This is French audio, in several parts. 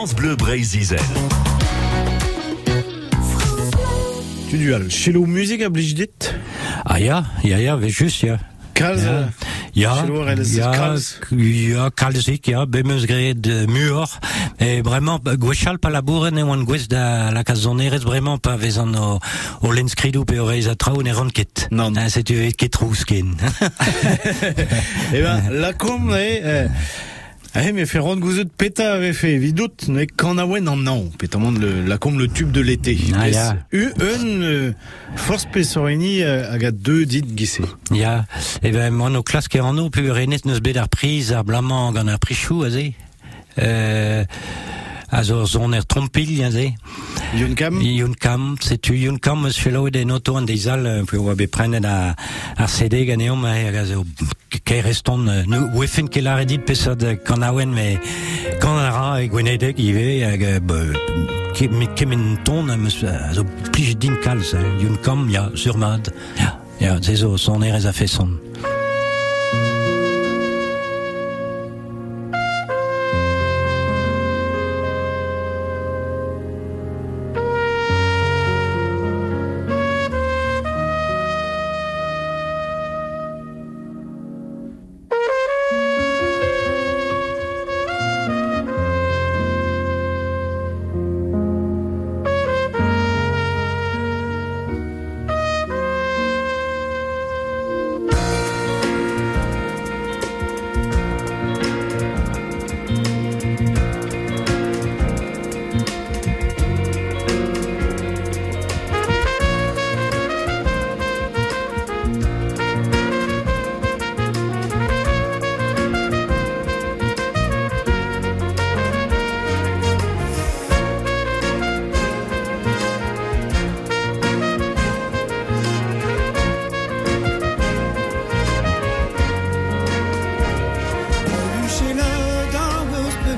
France Bleu Brésil. Tu dual. Chelo musique oblige dit Ah ja, ja, ja, we just, ja. Kalz. Ja. Ja, kalzik, bemeus mur, et vraiment, gwechal pa labouren e oan gwez da la vraiment pa vezan o, o lenskridou pe o reiz a traoù ne ran ket. Non. Ah, se tu ket. Eh ben, la com, eh, eh, eh, mais fait rond gouzet péta avait fait vidout, mais quand a wen en non, pétamment le, la com le tube de l'été. Ah, ya. U, un, force pesorini, euh, aga deux dit gissé. ja, e ben, mon o klas ket an o, pu renet neus bet ar priz ar blamant gant ar prichou, a ze. Euh, a zo zon er trompil, a ze. Yon kam? Yun kam, setu yun kam eus fellow de noto an pe oa be prenet a, ar CD ganeom, e hag a zo ke reston, nou wefen ke la redit pesad kan awen, me kan a ra e gwenedek ive, hag kemen ton, a zo plij din kalz, yun kam, ya, surmad, ya, ya, ze zo, son erez a feson.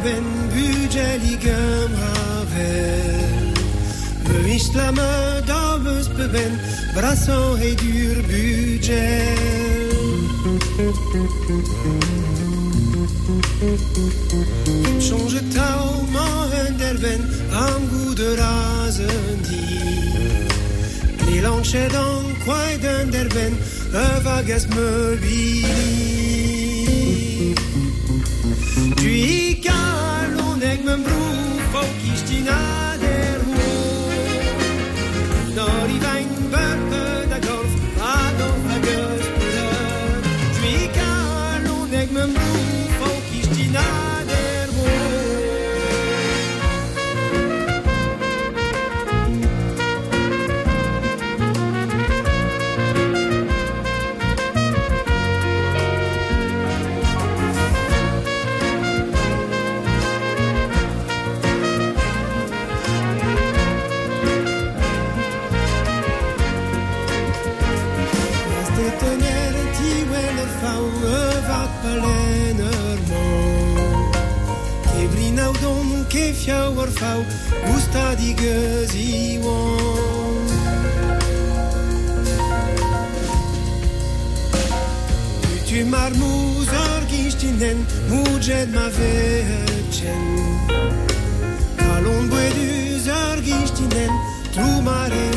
Dames bewen bujeligem havel Le islame dames bewen brasso et dur budget. Change tauman derben am goût de razendi Les lanches dans quoi d'un derben vagas mobili Dwi galon membru que ścina. tenerti wele wat palener mo Che brinau dom che fiaur fau gusta di gezi won Tu mar muzar gishtinen mujet ma vecen Kalon bue du zar gishtinen trumare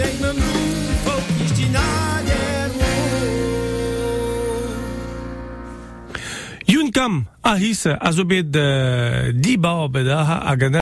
eik me mou, folk ich di nager Yun kam a hisse a zo bet di ba bet a